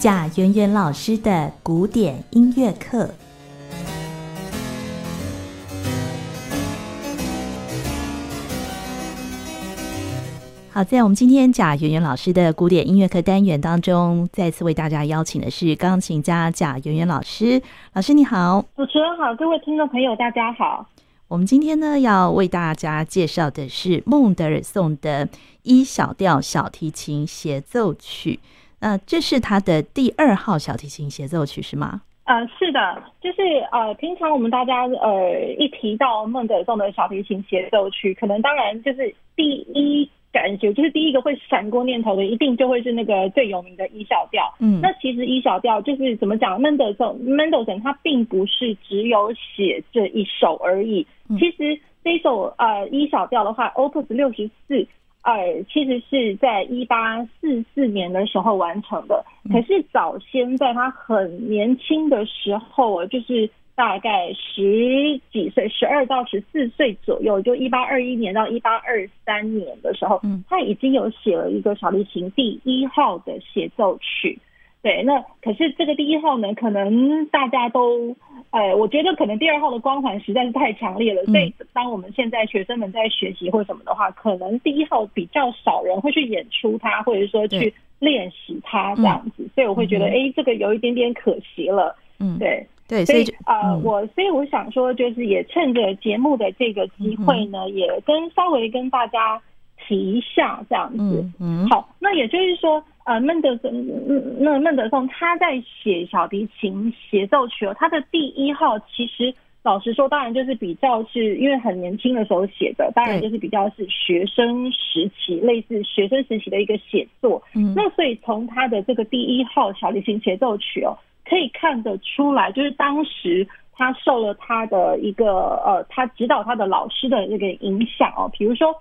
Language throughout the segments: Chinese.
贾圆圆老师的古典音乐课。好，在我们今天贾圆圆老师的古典音乐课单元当中，再次为大家邀请的是钢琴家贾圆圆老师。老师你好，主持人好，各位听众朋友大家好。我们今天呢要为大家介绍的是孟德尔颂的一小调小提琴协奏曲。那这是他的第二号小提琴协奏曲是吗？呃，是的，就是呃，平常我们大家呃一提到孟德尔颂的小提琴协奏曲，可能当然就是第一。感觉就是第一个会闪过念头的，一定就会是那个最有名的 E 小调。嗯，那其实 E 小调就是怎么讲，Mendelssohn Mendelssohn 他并不是只有写这一首而已。嗯、其实这一首呃 E 小调的话，Opus 六十四，呃，其实是在一八四四年的时候完成的。嗯、可是早先在他很年轻的时候，就是。大概十几岁，十二到十四岁左右，就一八二一年到一八二三年的时候，嗯，他已经有写了一个小提琴第一号的协奏曲。对，那可是这个第一号呢，可能大家都，呃，我觉得可能第二号的光环实在是太强烈了，所以当我们现在学生们在学习或什么的话，可能第一号比较少人会去演出它，或者说去练习它这样子，所以我会觉得，哎，这个有一点点可惜了。嗯，对。对，所以啊，我所以我想说，就是也趁着节目的这个机会呢，嗯、也跟稍微跟大家提一下这样子。嗯，嗯。好，那也就是说，呃，孟德松，那孟德松他在写小提琴协奏曲哦，他的第一号，其实老实说，当然就是比较是因为很年轻的时候写的，当然就是比较是学生时期，类似学生时期的一个写作。嗯，那所以从他的这个第一号小提琴协奏曲哦。可以看得出来，就是当时他受了他的一个呃，他指导他的老师的那个影响哦。比如说，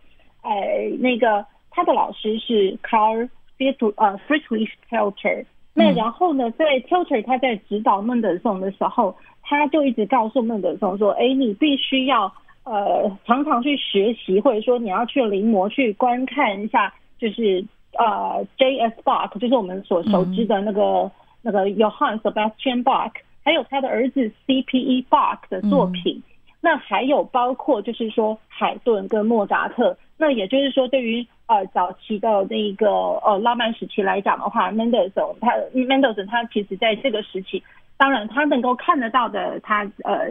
呃，那个他的老师是 Carl Friedrich 呃 Friedrich Telter。那然后呢，在 Telter 他在指导孟德松的时候，他就一直告诉孟德松说：“哎，你必须要呃常常去学习，或者说你要去临摹去观看一下，就是呃 J.S. Bach，就是我们所熟知的那个。嗯”那个 Johann Sebastian Bach，还有他的儿子 C.P.E. Bach 的作品，嗯、那还有包括就是说海顿跟莫扎特，那也就是说对于呃早期的那个呃浪漫时期来讲的话，Mendelssohn 他 Mendelssohn 他其实在这个时期，当然他能够看得到的他呃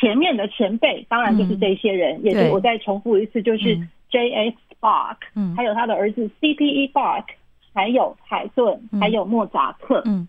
前面的前辈，当然就是这些人，嗯、也是我再重复一次，就是 J.S. Bach，嗯，还有他的儿子 C.P.E. Bach，还有海顿，嗯、还有莫扎特，嗯。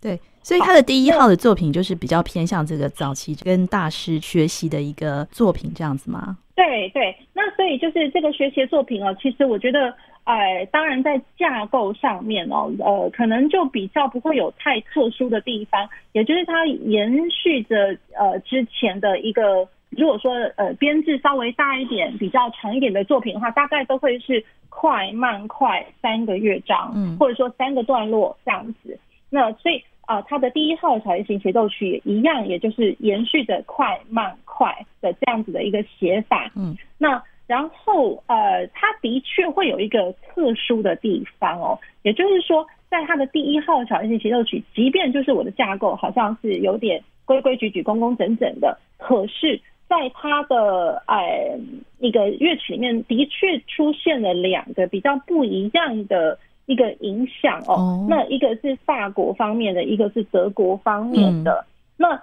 对，所以他的第一号的作品就是比较偏向这个早期跟大师学习的一个作品，这样子吗？对对，那所以就是这个学习作品哦，其实我觉得，哎、呃，当然在架构上面哦，呃，可能就比较不会有太特殊的地方，也就是它延续着呃之前的一个，如果说呃编制稍微大一点、比较长一点的作品的话，大概都会是快慢快三个乐章，嗯，或者说三个段落这样子。那所以啊，他、呃、的第一号小提琴协奏曲也一样，也就是延续着快慢快的这样子的一个写法。嗯，那然后呃，他的确会有一个特殊的地方哦，也就是说，在他的第一号小提琴协奏曲，即便就是我的架构好像是有点规规矩矩、工工整整的，可是在他的呃一个乐曲里面，的确出现了两个比较不一样的。一个影响哦，那一个是法国方面的，一个是德国方面的。嗯、那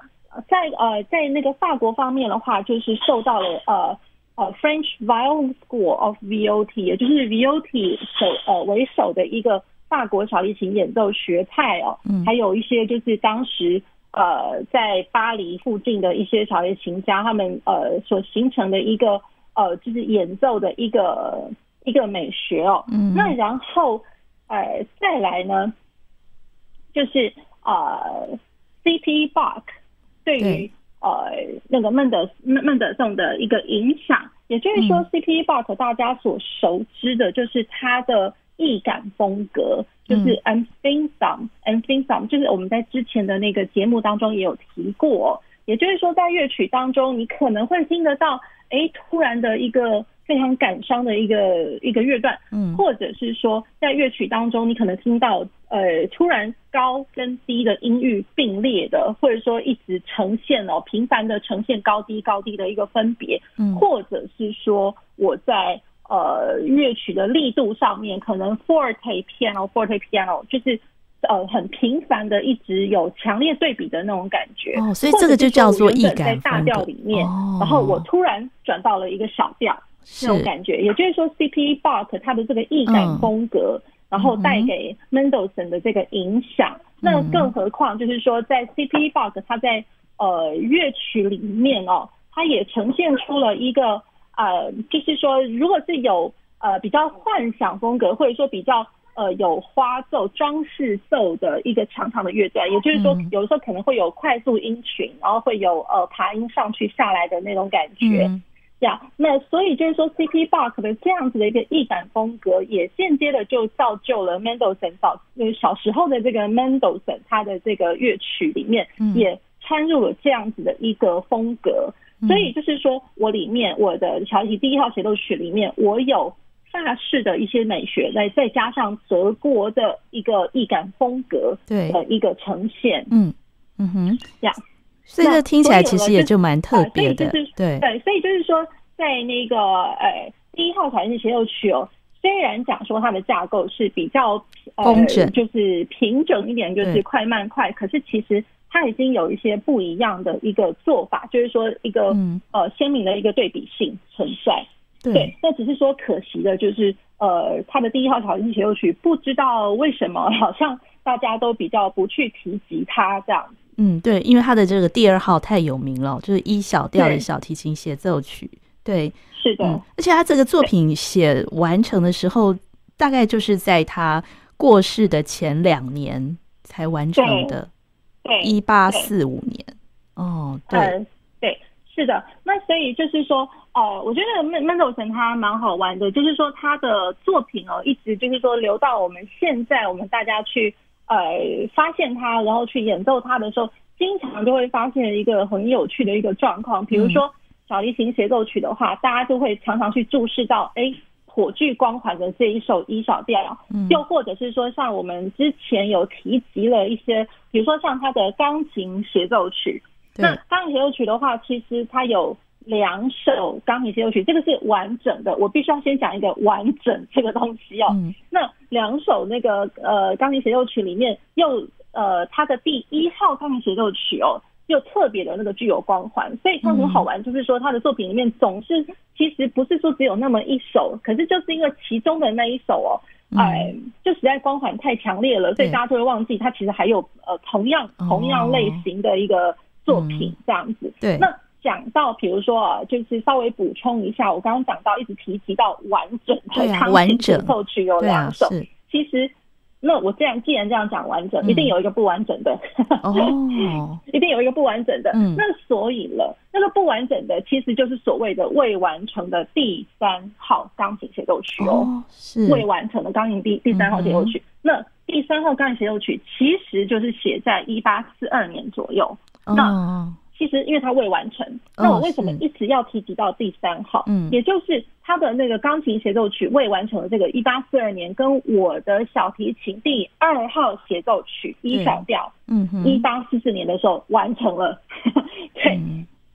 在呃在那个法国方面的话，就是受到了呃呃 French Violin School of VOT，也就是 VOT 首呃为首的一个法国小提琴演奏学派哦，嗯、还有一些就是当时呃在巴黎附近的一些小提琴家，他们呃所形成的一个呃就是演奏的一个一个美学哦。嗯，那然后。呃，再来呢，就是呃，C.P. Bach 对于呃那个孟德孟孟德颂的一个影响，也就是说，C.P. Bach 大家所熟知的就是他的易感风格，就是 I'm thin some I'm thin some，就是我们在之前的那个节目当中也有提过，也就是说，在乐曲当中，你可能会听得到，哎，突然的一个。非常感伤的一个一个乐段，嗯，或者是说在乐曲当中，你可能听到呃突然高跟低的音域并列的，或者说一直呈现哦频繁的呈现高低高低的一个分别，嗯，或者是说我在呃乐曲的力度上面可能 forte piano forte piano 就是。呃，很频繁的，一直有强烈对比的那种感觉。哦，所以这个就叫做易感在大调里面，哦，然后我突然转到了一个小调那种感觉，也就是说，C.P. Bach 它的这个易感风格，嗯，然后带给 Mendelssohn 的这个影响，嗯。那更何况就是说，在 C.P. Bach 它在呃乐曲里面哦，它也呈现出了一个呃，就是说，如果是有呃比较幻想风格，或者说比较。呃，有花奏、装饰奏的一个长长的乐段，也就是说，有的时候可能会有快速音群，然后会有呃爬音上去下来的那种感觉，嗯、这样。那所以就是说，C.P. Bach 的这样子的一个易感风格，也间接的就造就了 Mendelssohn 早就是小时候的这个 Mendelssohn 他的这个乐曲里面也掺入了这样子的一个风格。嗯、所以就是说我里面我的小提第一号协奏曲里面，我有。法式的一些美学，再再加上德国的一个易感风格，对的一个呈现，嗯嗯哼，这样，所以这听起来其实也就蛮特别的，就是、对对，所以就是说，在那个呃第一号小提琴协奏曲哦，虽然讲说它的架构是比较工整、呃，就是平整一点，就是快慢快，可是其实它已经有一些不一样的一个做法，就是说一个、嗯、呃鲜明的一个对比性存在。对，那只是说可惜的就是，呃，他的第一号小提琴协奏曲，不知道为什么，好像大家都比较不去提及它这样。嗯，对，因为他的这个第二号太有名了，就是 E 小调的小提琴协奏曲。对，是的、嗯，而且他这个作品写完成的时候，大概就是在他过世的前两年才完成的，对，一八四五年。哦，对。对是的，那所以就是说，呃，我觉得孟孟德尔森他蛮好玩的，就是说他的作品哦，一直就是说留到我们现在，我们大家去呃发现它，然后去演奏它的时候，经常就会发现一个很有趣的一个状况，比如说小提琴协奏曲的话，大家就会常常去注视到，哎，火炬光环的这一首 E 小调，又或者是说像我们之前有提及了一些，比如说像他的钢琴协奏曲。那钢琴协奏曲的话，其实它有两首钢琴协奏曲，这个是完整的。我必须要先讲一个完整这个东西哦。嗯、那两首那个呃钢琴协奏曲里面，又呃它的第一号钢琴协奏曲哦，又特别的那个具有光环，所以它很好玩。就是说他的作品里面总是其实不是说只有那么一首，可是就是因为其中的那一首哦，哎，就实在光环太强烈了，所以大家就会忘记它其实还有呃同样同样类型的一个。作品这样子，嗯、对。那讲到比如说啊，就是稍微补充一下，我刚刚讲到一直提及到完整的钢琴协奏曲有两首，啊、其实那我这样既然这样讲完整，嗯，一定有一个不完整的。哦，一定有一个不完整的。嗯，那所以了，那个不完整的其实就是所谓的未完成的第三号钢琴协奏曲哦，哦，是。未完成的钢琴第第三号协奏曲。嗯、那第三号钢琴协奏曲其实就是写在一八四二年左右。那其实因为它未完成，那我为什么一直要提及到第三号？嗯，也就是他的那个钢琴协奏曲未完成的这个一八四二年，跟我的小提琴第二号协奏曲 E 小调，嗯，一八四四年的时候完成了。对，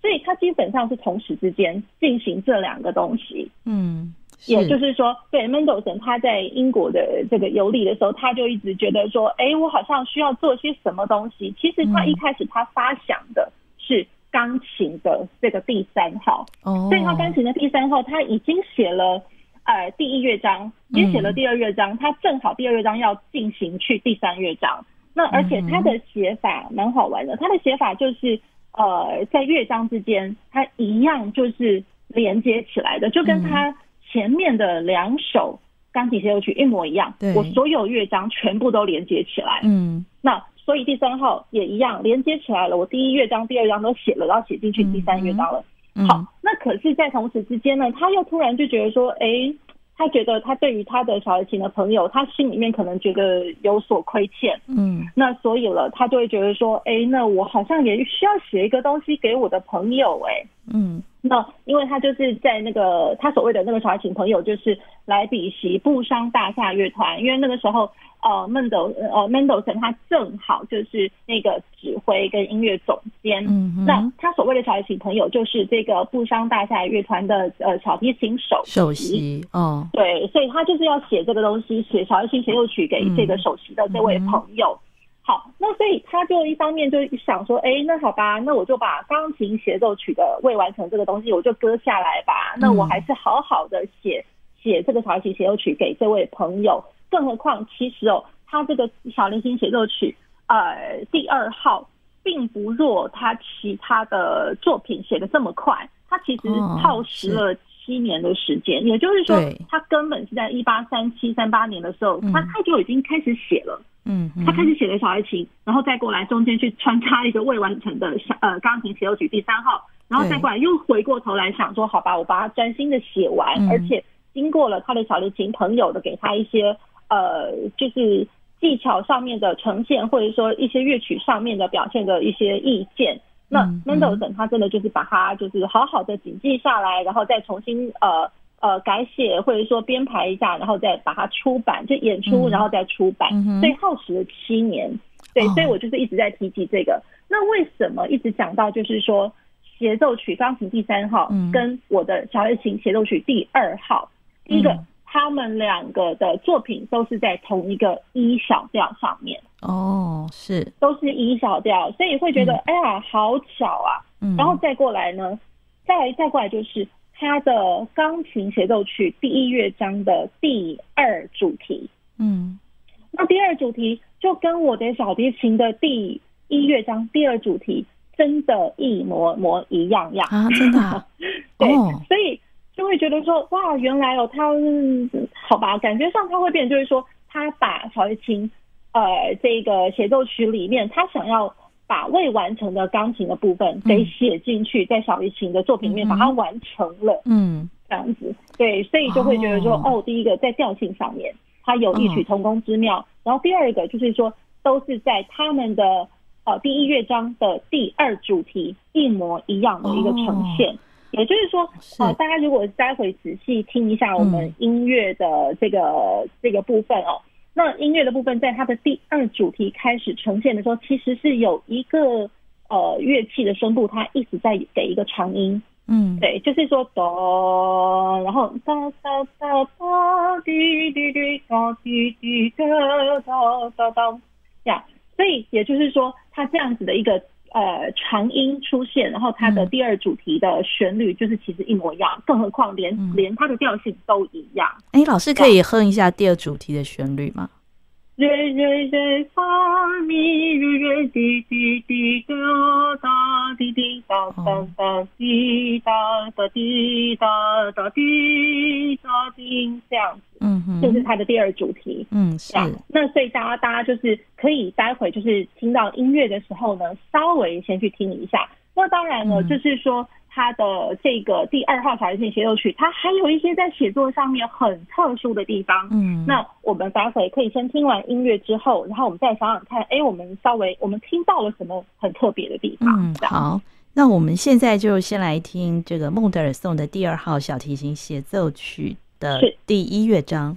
所以它基本上是同时之间进行这两个东西。嗯。也就是说，对 Mendelssohn 他在英国的这个游历的时候，他就一直觉得说，哎，我好像需要做些什么东西。其实他一开始他发想的是钢琴的这个第三号，所以他钢琴的第三号他已经写了，呃，第一乐章，也写了第二乐章，他正好第二乐章要进行去第三乐章。那而且他的写法蛮好玩的，他的写法就是，呃，在乐章之间，他一样就是连接起来的，就跟他。前面的两首钢琴协奏曲一模一样，我所有乐章全部都连接起来。嗯，那所以第三号也一样连接起来了。我第一乐章、第二章都写了，然后写进去第三乐章了。嗯。好，那可是，在同时之间呢，他又突然就觉得说，哎、欸，他觉得他对于他的小提琴的朋友，他心里面可能觉得有所亏欠。嗯，那所以了，他就会觉得说，哎、欸，那我好像也需要写一个东西给我的朋友、欸。哎，嗯。那因为他就是在那个他所谓的那个小提琴朋友，就是莱比锡布商大厦乐团，因为那个时候呃孟德呃 Mendelssohn 他正好就是那个指挥跟音乐总监，嗯哼，那他所谓的小提琴朋友就是这个布商大厦乐团的呃小提琴首首席哦，对，所以他就是要写这个东西，写小提琴协奏曲给这个首席的这位朋友。嗯好，那所以他就一方面就想说，哎、欸，那好吧，那我就把钢琴协奏曲的未完成这个东西，我就割下来吧。那我还是好好的写写这个小提琴协奏曲给这位朋友。更何况，其实哦，他这个小提琴协奏曲，呃，第二号，并不弱他其他的作品写的这么快，他其实耗时了七年的时间。也就是说，他根本是在一八三七三八年的时候，他他就已经开始写了。嗯，他开始写的小提琴，然后再过来中间去穿插一个未完成的小呃钢琴协奏曲第三号，然后再过来又回过头来想说，好吧，我把它专心的写完，嗯，而且经过了他的小提琴朋友的给他一些呃，就是技巧上面的呈现，或者说一些乐曲上面的表现的一些意见。那 Mendelssohn 他真的就是把它就是好好的谨记下来，然后再重新呃。呃，改写或者说编排一下，然后再把它出版，就演出，然后再出版，嗯、所以耗时了七年。对，哦，所以我就是一直在提及这个。那为什么一直讲到就是说协奏曲钢琴第三号跟我的小提琴协奏曲第二号，第、嗯、一个他们两个的作品都是在同一个 E 小调上面。哦，是，都是 E 小调，所以会觉得、嗯、哎呀，好巧啊。嗯，然后再过来呢，再再过来就是。他的钢琴协奏曲第一乐章的第二主题，嗯，那第二主题就跟我的小提琴的第一乐章第二主题真的一模模一样样。啊，真的、啊，对、哦，所以就会觉得说，哇，原来哦，他好吧，感觉上他会变，就是说，他把小提琴，呃，这个协奏曲里面，他想要。把未完成的钢琴的部分给写进去，在小提琴的作品里面把它完成了，嗯，这样子，对，所以就会觉得说，哦，第一个在调性上面它有异曲同工之妙，然后第二个就是说，都是在他们的呃第一乐章的第二主题一模一样的一个呈现，也就是说，呃，大家如果待会仔细听一下我们音乐的这个这个部分哦。那音乐的部分，在它的第二主题开始呈现的时候，其实是有一个呃乐器的声部，它一直在给一个长音，嗯，对，就是说哆，然后哒哒哒哒滴滴滴哒滴滴哒哒哒哒，这样，所以也就是说，它这样子的一个。呃，长音出现，然后它的第二主题的旋律就是其实一模一样，嗯、更何况连、嗯、连它的调性都一样。哎，老师可以哼一下第二主题的旋律吗？瑞瑞瑞发咪瑞瑞滴滴滴哒哒滴滴哒哒哒滴哒哒滴哒哒滴哒滴这样子，嗯哼，这是它的第二主题，嗯，是。那所以大家大家就是可以待会就是听到音乐的时候呢，稍微先去听一下。那当然了，就是说。他的这个第二号小提琴协奏曲，它还有一些在写作上面很特殊的地方。嗯，那我们待会可以先听完音乐之后，然后我们再想想看，哎，我们稍微我们听到了什么很特别的地方？嗯，好，那我们现在就先来听这个孟德尔颂的第二号小提琴协奏曲的第一乐章。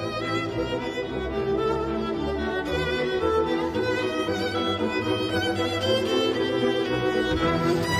我们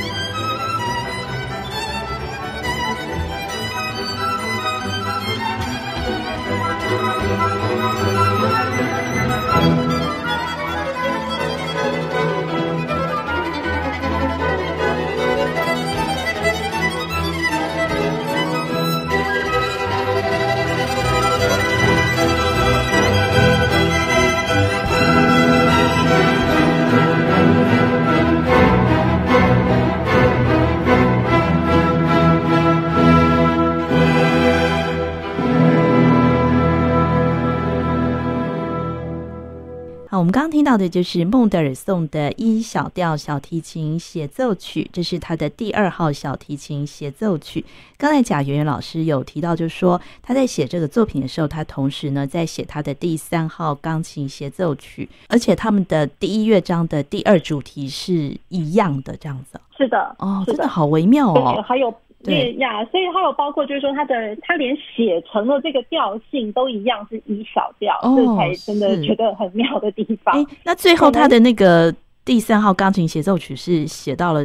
到的就是孟德尔颂的 E 小调小提琴协奏曲，这是他的第二号小提琴协奏曲。刚才贾圆圆老师有提到，就是说他在写这个作品的时候，他同时呢在写他的第三号钢琴协奏曲，而且他们的第一乐章的第二主题是一样的，这样子。是的，哦，真的好微妙哦。还有。对呀，所以还有包括就是说，他的他连写成了这个调性都一样是一小调，这才真的觉得很妙的地方。那最后他的那个第三号钢琴协奏曲是写到了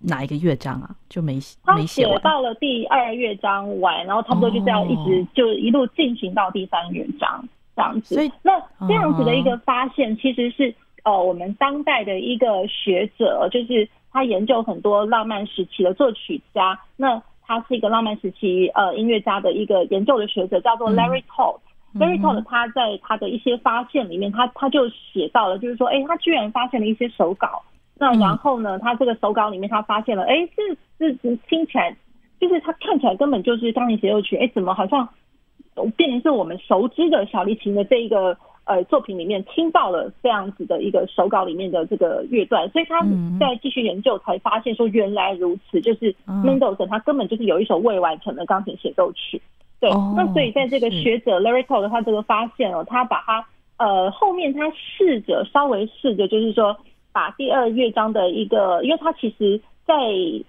哪一个乐章啊？就没没写写到了第二乐章完，然后差不多就这样一直、哦、就一路进行到第三乐章这样子。所以那这样子的一个发现，其实是、哦、呃我们当代的一个学者，就是他研究很多浪漫时期的作曲家。那他是一个浪漫时期呃音乐家的一个研究的学者，叫做 Larry Todd。嗯、Larry Todd 他在他的一些发现里面，他他就写到了，就是说，哎，他居然发现了一些手稿。那然后呢，他这个手稿里面，他发现了，哎，这这听起来，就是他看起来根本就是钢琴协奏曲，哎，怎么好像变成是我们熟知的小提琴的这一个。呃，作品里面听到了这样子的一个手稿里面的这个乐段，所以他在继续研究才发现说原来如此，就是 Mendelssohn 他根本就是有一首未完成的钢琴协奏曲。对，那所以在这个学者 Larry Todd 的他这个发现哦，他把他呃后面他试着稍微试着就是说把第二乐章的一个，因为他其实。在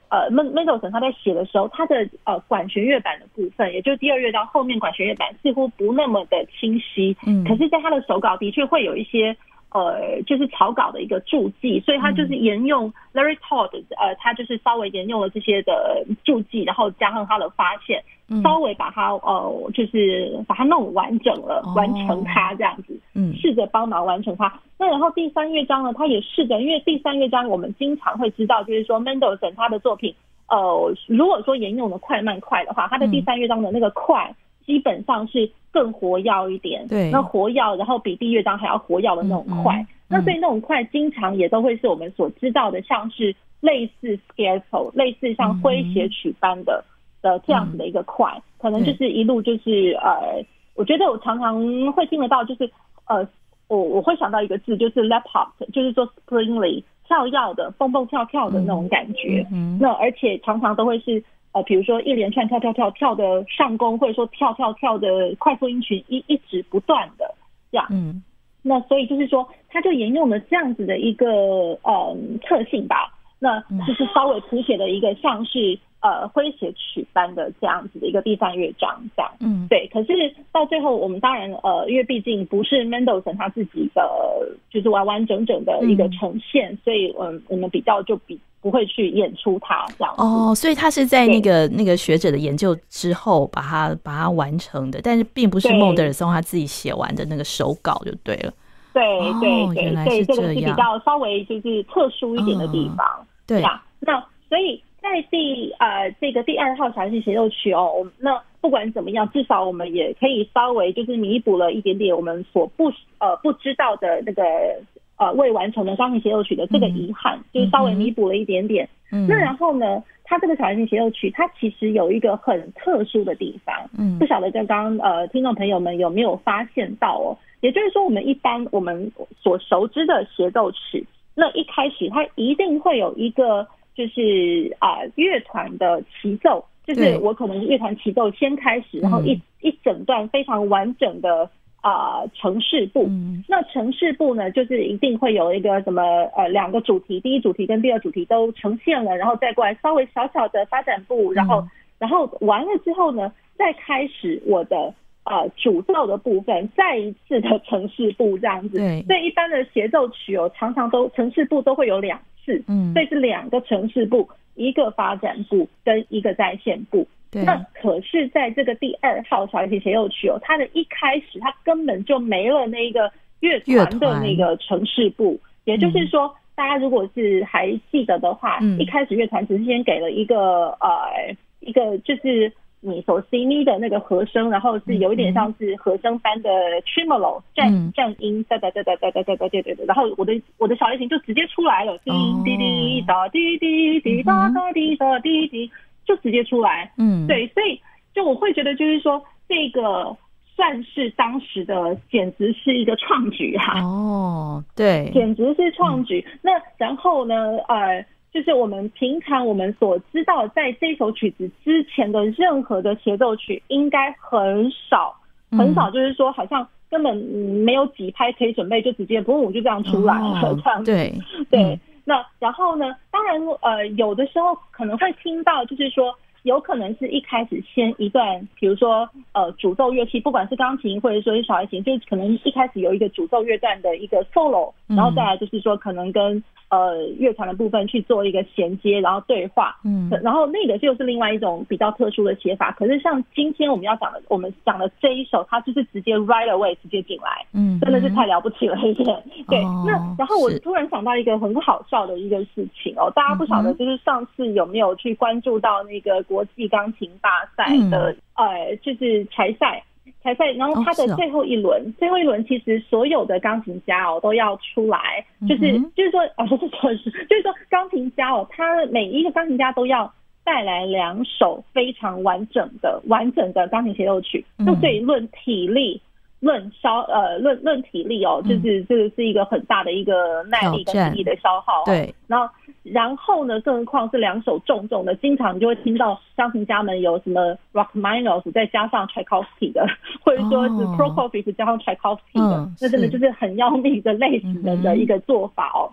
呃，Mendelssohn 他在写的时候，他的呃管弦乐版的部分，也就是第二乐章后面管弦乐版似乎不那么的清晰。嗯，可是，在他的手稿的确会有一些呃，就是草稿的一个注记，所以他就是沿用 Larry Todd，呃，他就是稍微沿用了这些的注记，然后加上他的发现。稍微把它呃，就是把它弄完整了，完成它这样子，嗯，试着帮忙完成它。那然后第三乐章呢，他也试着，因为第三乐章我们经常会知道，就是说 Mendelssohn 他的作品，呃，如果说沿用的快慢快的话，他的第三乐章的那个快基本上是更活跃一点，对，那活跃，然后比第一乐章还要活跃的那种快。那所以那种快经常也都会是我们所知道的，像是类似 Scherzo，类似像诙谐曲般的。的这样子的一个快，嗯、可能就是一路就是呃，我觉得我常常会听得到，就是呃，我我会想到一个字，就是 leaping，就是说 springily 跳跃的，蹦蹦跳跳的那种感觉。嗯，那而且常常都会是呃，比如说一连串跳跳跳跳的上攻，或者说跳跳跳的快速音群一一直不断的这样。嗯，那所以就是说，它就沿用了这样子的一个呃特性吧。那就是稍微谱写的一个像是。呃，诙谐曲般的这样子的一个第三乐章，这样，嗯，对。可是到最后，我们当然，呃，因为毕竟不是 Mendelssohn 他自己的，就是完完整整的一个呈现，嗯、所以，嗯，我们比较就比不会去演出它这样。哦，所以他是在那个那个学者的研究之后，把它把它完成的，但是并不是孟德尔松他自己写完的那个手稿就对了。对对对，所以这个是比较稍微就是特殊一点的地方。哦、对呀，那所以。在第呃这个第二号小提琴协奏曲哦，那不管怎么样，至少我们也可以稍微就是弥补了一点点我们所不呃不知道的那个呃未完成的钢琴协奏曲的这个遗憾，嗯、就是稍微弥补了一点点。嗯，那然后呢，它这个小提琴协奏曲它其实有一个很特殊的地方，嗯，不晓得刚刚呃听众朋友们有没有发现到哦？也就是说，我们一般我们所熟知的协奏曲，那一开始它一定会有一个。就是啊，乐团的齐奏，就是我可能乐团齐奏先开始，然后一一整段非常完整的啊城市部。那城市部呢，就是一定会有一个什么呃两个主题，第一主题跟第二主题都呈现了，然后再过来稍微小小的发展部，然后然后完了之后呢，再开始我的啊主奏的部分，再一次的城市部这样子。对，所以一般的协奏曲哦，常常都城市部都会有两。嗯，所以是两个城市部，一个发展部跟一个在线部。对，那可是在这个第二号小提琴协奏曲哦，它的一开始它根本就没了那个乐团的那个城市部，也就是说，大家如果是还记得的话，嗯、一开始乐团只是先给了一个呃一个就是。你所 C 咪的那个和声，然后是有一点像是和声般的 tremolo 颤颤音，哒哒哒哒哒哒哒哒哒哒，然后我的我的小提琴就直接出来了，滴滴滴哒滴滴滴哒哒滴哒滴滴，就直接出来。嗯，对，所以就我会觉得就是说，这个算是当时的简直是一个创举哈。哦，对，简直是创举。那然后呢，呃。就是我们平常我们所知道，在这首曲子之前的任何的协奏曲，应该很少很少，就是说好像根本没有几拍可以准备，就直接嘣就这样出来了，这样子。对对。那然后呢，当然呃，有的时候可能会听到，就是说。有可能是一开始先一段，比如说呃主奏乐器，不管是钢琴或者说是小提琴，就可能一开始有一个主奏乐段的一个 solo，然后再来就是说可能跟呃乐团的部分去做一个衔接，然后对话，嗯，然后那个就是另外一种比较特殊的写法。可是像今天我们要讲的，我们讲的这一首，它就是直接 right away 直接进来，嗯，真的是太了不起了一点。对，哦、那然后我突然想到一个很好笑的一个事情哦，大家不晓得就是上次有没有去关注到那个国际钢琴大赛的，嗯、呃，就是柴赛。才在，然后他的最后一轮，哦哦、最后一轮其实所有的钢琴家哦都要出来，就是、嗯、就是说哦，不是说是，就是说钢琴家哦，他每一个钢琴家都要带来两首非常完整的完整的钢琴协奏曲，就所以论体力。论消呃论论体力哦，就是这个是一个很大的一个耐力跟体力的消耗。对，然后然后呢，更何况是两手重重的，经常就会听到钢琴家们有什么 Rachmaninoff 再加上 Tchaikovsky 的，或者说是 Prokofiev 加上 Tchaikovsky 的，那真的就是很要命的累死人的一个做法哦。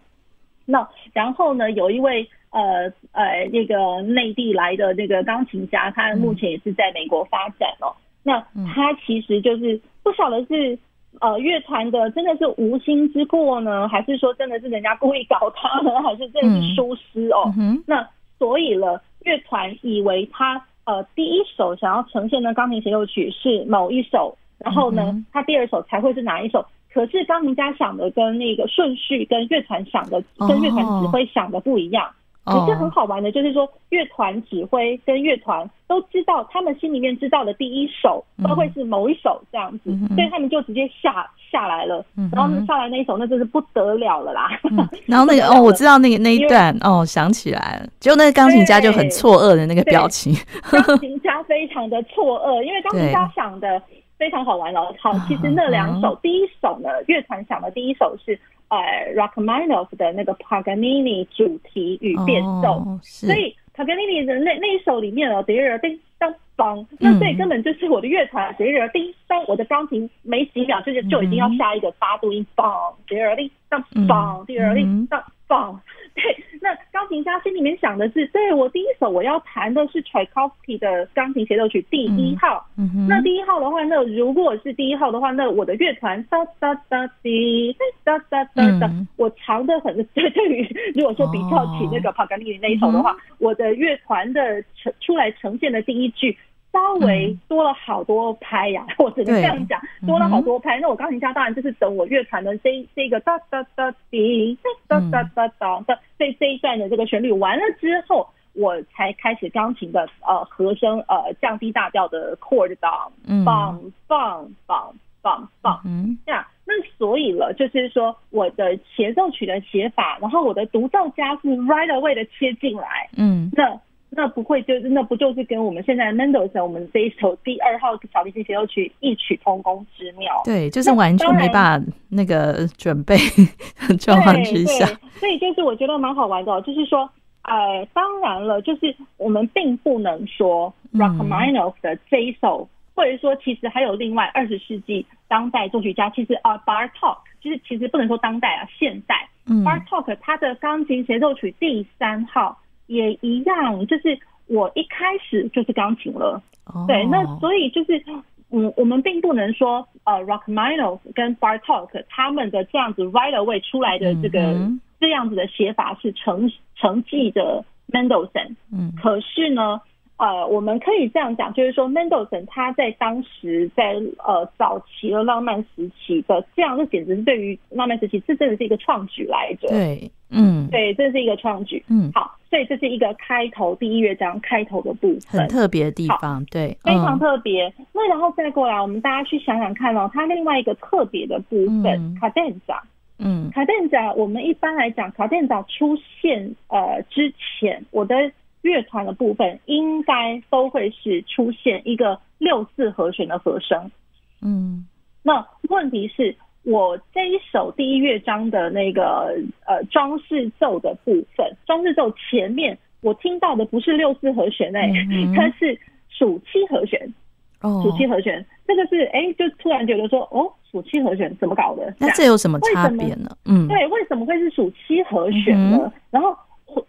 那然后呢，有一位呃呃那个内地来的那个钢琴家，他目前也是在美国发展哦。那他其实就是不晓得是呃乐团的真的是无心之过呢，还是说真的是人家故意搞他呢，还是真的是疏失哦？那所以了，乐团以为他呃第一首想要呈现的钢琴协奏曲是某一首，然后呢，嗯、他第二首才会是哪一首？可是钢琴家想的跟那个顺序跟乐团想的跟乐团指挥想的不一样。也是很好玩的，就是说乐团指挥跟乐团都知道，他们心里面知道的第一首都会是某一首这样子，所以他们就直接下下来了。然后下来那一首，那真是不得了了啦。然后那个哦，我知道那个那一段哦，想起来了，就那个钢琴家就很错愕的那个表情。钢琴家非常的错愕，因为钢琴家想的非常好玩了。好，其实那两首，第一首呢，乐团想的第一首是。呃，Rachmaninoff 的那个 Paganini 主题与变奏，哦、所以 Paganini 的那那一首里面哦，第二叮当梆，那所以根本就是我的乐团，第二叮当，我的钢琴没几秒就是就已经要下一个八度音，梆，第二叮当梆，第二叮当梆。对，那钢琴家心里面想的是，对，我第一首我要弹的是 Tchaikovsky 的钢琴协奏曲第一号。嗯嗯、那第一号的话，那如果是第一号的话，那我的乐团哒哒哒滴哒哒哒哒，我长的很。对，对于如果说比较起那个帕格尼尼那一首的话，哦、我的乐团的呈出来呈现的第一句。稍微多了好多拍呀，我只能这样讲，多了好多拍。那我钢琴家当然就是等我乐团的这这个哒哒哒滴哒哒哒哒的这这一段的这个旋律完了之后，我才开始钢琴的呃和声呃降低大调的 chord down，棒棒棒棒棒，嗯，这样。那所以了，就是说我的协奏曲的写法，然后我的独奏家是 right away 的切进来，嗯，那。那不会就是那不就是跟我们现在 Mendelssohn 我们这一首第二号小提琴协奏曲异曲同工之妙？对，就是完全没办法那个准备 状况之下，所以就是我觉得蛮好玩的，哦，就是说，呃，当然了，就是我们并不能说 Rachmaninoff 的这一首，嗯、或者说其实还有另外二十世纪当代作曲家，其实啊 Bartok 就是其实不能说当代啊，现代，嗯，Bartok 他的钢琴协奏曲第三号。也一样，就是我一开始就是钢琴了，oh. 对，那所以就是，嗯，我们并不能说，呃，Rachmaninoff 跟 Bartok 他们的这样子 right away 出来的这个、mm hmm. 这样子的写法是成成绩的 Mendelssohn，嗯，可是呢。呃，我们可以这样讲，就是说，Mendelssohn 他在当时在呃早期的浪漫时期的这样，这简直是对于浪漫时期，这真的是一个创举来着。对，嗯，对，这是一个创举。嗯，好，所以这是一个开头第一乐章开头的部分，很特别的地方，好对，非常特别。嗯、那然后再过来，我们大家去想想看哦，它另外一个特别的部分，卡顿长，嗯，卡顿长，我们一般来讲，卡顿长出现呃之前，我的。乐团的部分应该都会是出现一个六四和弦的和声，嗯，那问题是，我这一首第一乐章的那个呃装饰奏的部分，装饰奏前面我听到的不是六四和弦哎，它是属七和弦，哦，属七和弦，这个是哎，就突然觉得说，哦，属七和弦怎么搞的？那这有什么差别呢？嗯，对，为什么会是属七和弦呢？嗯、然后。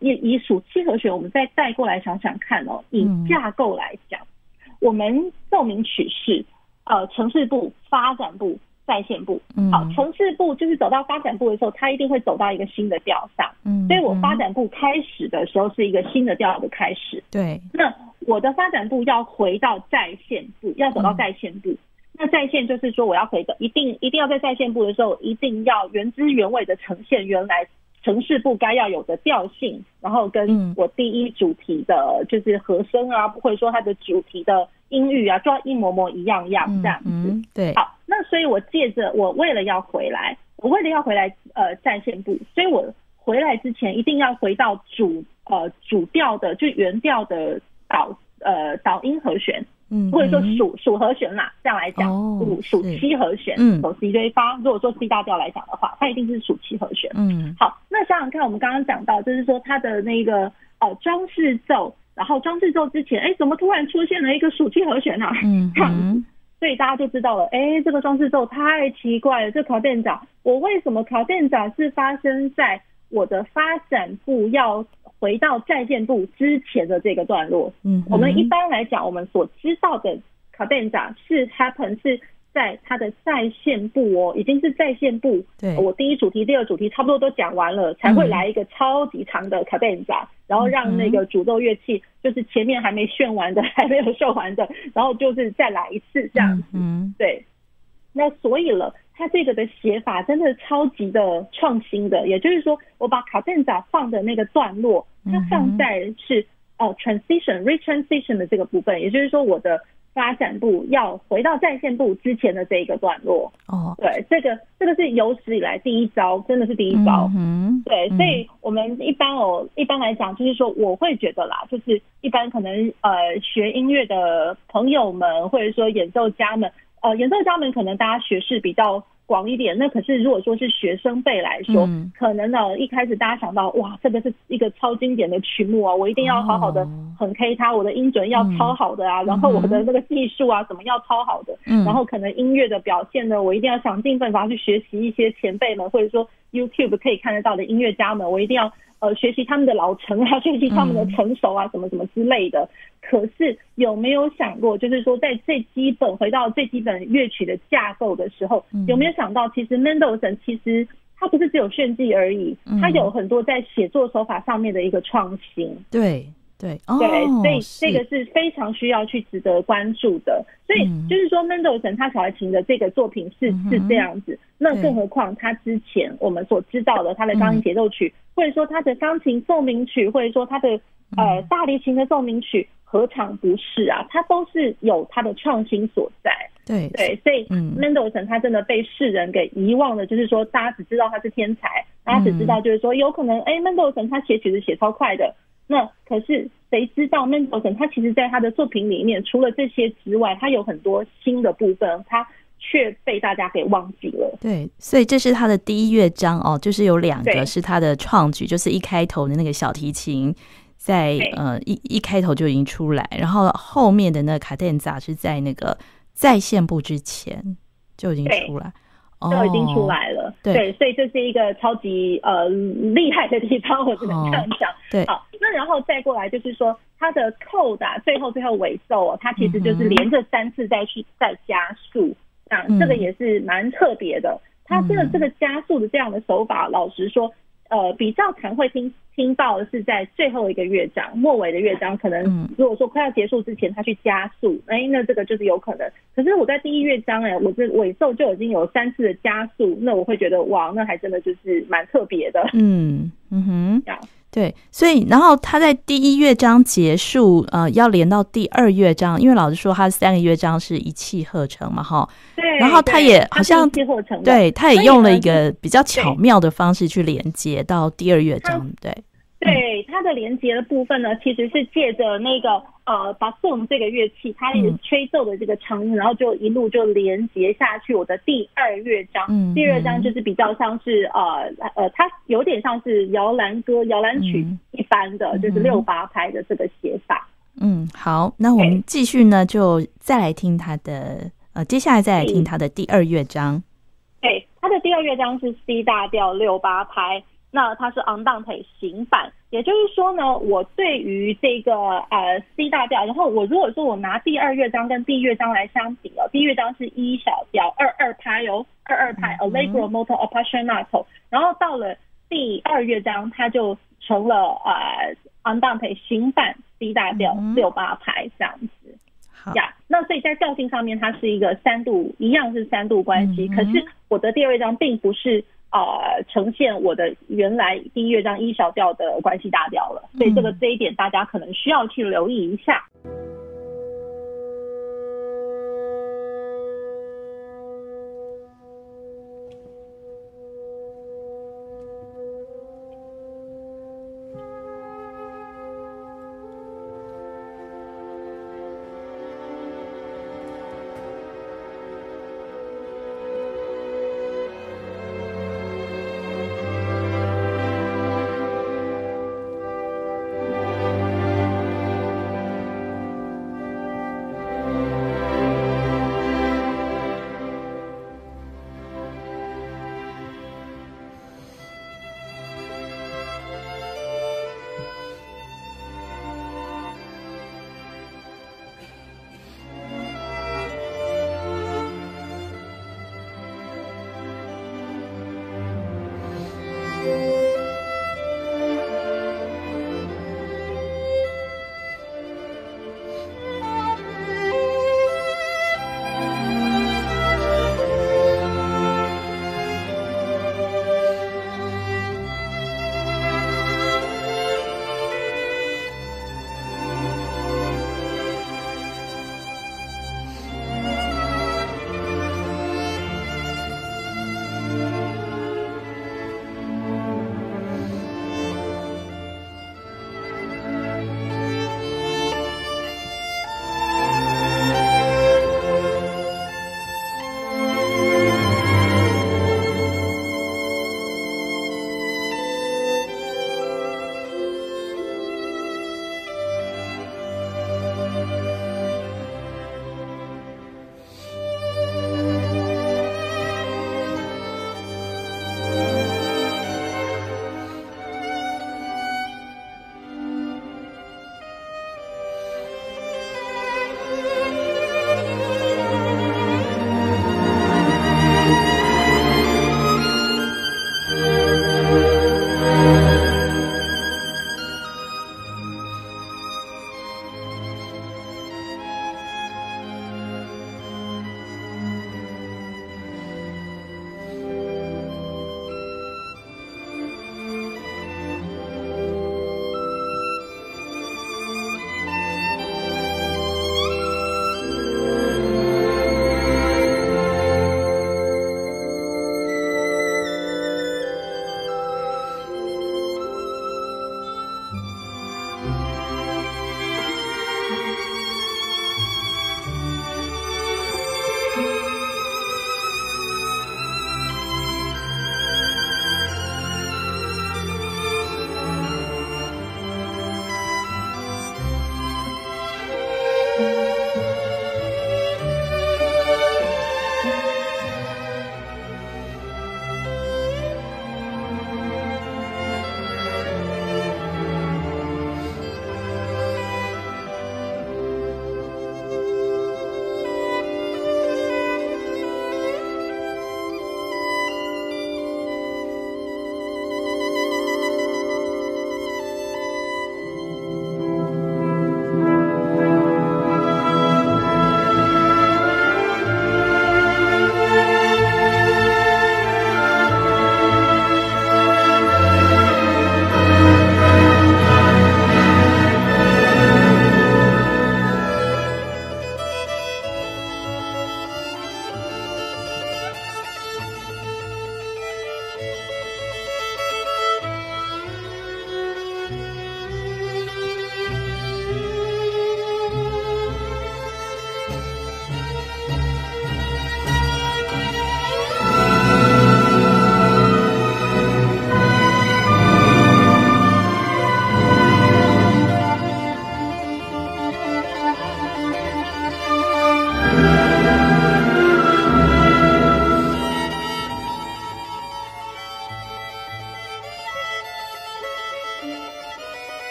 以以属七和学，我们再带过来想想看哦。以架构来讲，嗯、我们奏鸣曲式，呃，城市部、发展部在线部。嗯，好，城市部就是走到发展部的时候，它一定会走到一个新的调上。嗯，所以我发展部开始的时候是一个新的调的开始。对，那我的发展部要回到在线部，要走到在线部。嗯、那在线就是说，我要回的，一定一定要在在线部的时候，一定要原汁原味的呈现原来呈示部该要有的调性，然后跟我第一主题的，就是和声啊，或者说它的主题的音域啊，就要一模模一样样这样子。嗯嗯、对，好，那所以我借着我为了要回来，我为了要回来呃在线部，所以我回来之前一定要回到主呃主调的就原调的导呃导音和弦。嗯，或者说属属和弦啦，这样来讲，属属七和弦，嗯，走 C 对发。如果说 C 大调来讲的话，它一定是属七和弦。嗯，好，那想想看，我们刚刚讲到，就是说它的那个呃装饰奏，然后装饰奏之前，哎，怎么突然出现了一个属七和弦啊？嗯，嗯，所以大家就知道了，哎，这个装饰奏太奇怪了。这考店长，我为什么考店长是发生在我的发展部要回到在线部之前的这个段落，嗯，我们一般来讲，我们所知道的 cadenza 是 happen 是在它的在线部哦，已经是在线部。对，我第一主题、第二主题差不多都讲完了，才会来一个超级长的 cadenza，然后让那个主奏乐器就是前面还没炫完的，还没有秀完的，然后就是再来一次这样子。嗯，对。那所以了。它这个的写法真的超级的创新的，也就是说，我把卡顿扎放的那个段落，它放在是呃 transition retransition 的这个部分，也就是说，我的发展部要回到在线部之前的这一个段落。哦，对，这个这个是有史以来第一招，真的是第一招。嗯，对，所以我们一般哦，一般来讲，就是说，我会觉得啦，就是一般可能呃学音乐的朋友们，或者说演奏家们。呃，演奏家们可能大家学识比较广一点，那可是如果说是学生辈来说，嗯、可能呢一开始大家想到哇，这个是一个超经典的曲目啊，我一定要好好的很 K 它，我的音准要超好的啊，嗯、然后我的那个技术啊怎么要超好的，嗯、然后可能音乐的表现呢，我一定要想尽办法去学习一些前辈们或者说 YouTube 可以看得到的音乐家们，我一定要。呃，学习他们的老成啊，学习他们的成熟啊，什么什么之类的。嗯、可是有没有想过，就是说在最基本回到最基本乐曲的架构的时候，嗯、有没有想到，其实 Mendelssohn 其实他不是只有炫技而已，嗯、他有很多在写作手法上面的一个创新。对。对，哦、对，所以这个是非常需要去值得关注的。所以就是说，Mendelssohn 他小提琴的这个作品是、嗯、是这样子，那更何况他之前我们所知道的他的钢琴协奏曲，嗯、或者说他的钢琴奏鸣曲，或者说他的呃大提琴的奏鸣曲，何尝不是啊？他都是有他的创新所在。对对，所以 Mendelssohn 他真的被世人给遗忘了，就是说大家只知道他是天才，大家只知道就是说有可能哎 Mendelssohn 他写曲子写超快的。那可是谁知道 Mendelssohn 他其实在他的作品里面，除了这些之外，他有很多新的部分，他却被大家给忘记了。对，所以这是他的第一乐章哦，就是有两个是他的创举，就是一开头的那个小提琴在呃一一开头就已经出来，然后后面的那个卡顿扎是在那个在线部之前就已经出来。都已经出来了，哦、对，对，所以这是一个超级呃厉害的地方，我只能这样讲。哦、对，好，那然后再过来就是说，它的扣打最后最后尾奏哦，它其实就是连着三次再去再加速，这样、嗯、这个也是蛮特别的。它这个这个加速的这样的手法，老实说。呃，比较常会听听到的是在最后一个乐章末尾的乐章，可能如果说快要结束之前，他去加速，哎、欸，那这个就是有可能。可是我在第一乐章，哎，我这尾奏就已经有三次的加速，那我会觉得哇，那还真的就是蛮特别的。嗯嗯哼。对，所以然后他在第一乐章结束，呃，要连到第二乐章，因为老师说他三个乐章是一气呵成嘛，哈。对。然后他也好像对，他也用了一个比较巧妙的方式去连接到第二乐章，对。对，它的连接的部分呢，其实是借着那个呃，巴松这个乐器，它也吹奏的这个长音，然后就一路就连接下去。我的第二乐章，嗯、第二乐章就是比较像是呃呃，它有点像是摇篮歌、摇篮曲一般的，嗯、就是六八拍的这个写法。嗯，好，那我们继续呢，就再来听它的呃，接下来再来听他的第二乐章。对，他的第二乐章是 C 大调六八拍。那它是 Andante 行板，也就是说呢，我对于这个呃 C 大调，然后我如果说我拿第二乐章跟第一乐章来相比哦，第一乐章是一小调二二拍哦，Allegro molto appassionato，然后到了第二乐章，它就成了呃 Andante 行板 C 大调六八拍这样子。呀，yeah, 那所以在调性上面，它是一个三度，一样是三度关系。可是我的第二乐章并不是呃呈现我的原来第一乐章一小调的关系大调了，所以这个这一点大家可能需要去留意一下。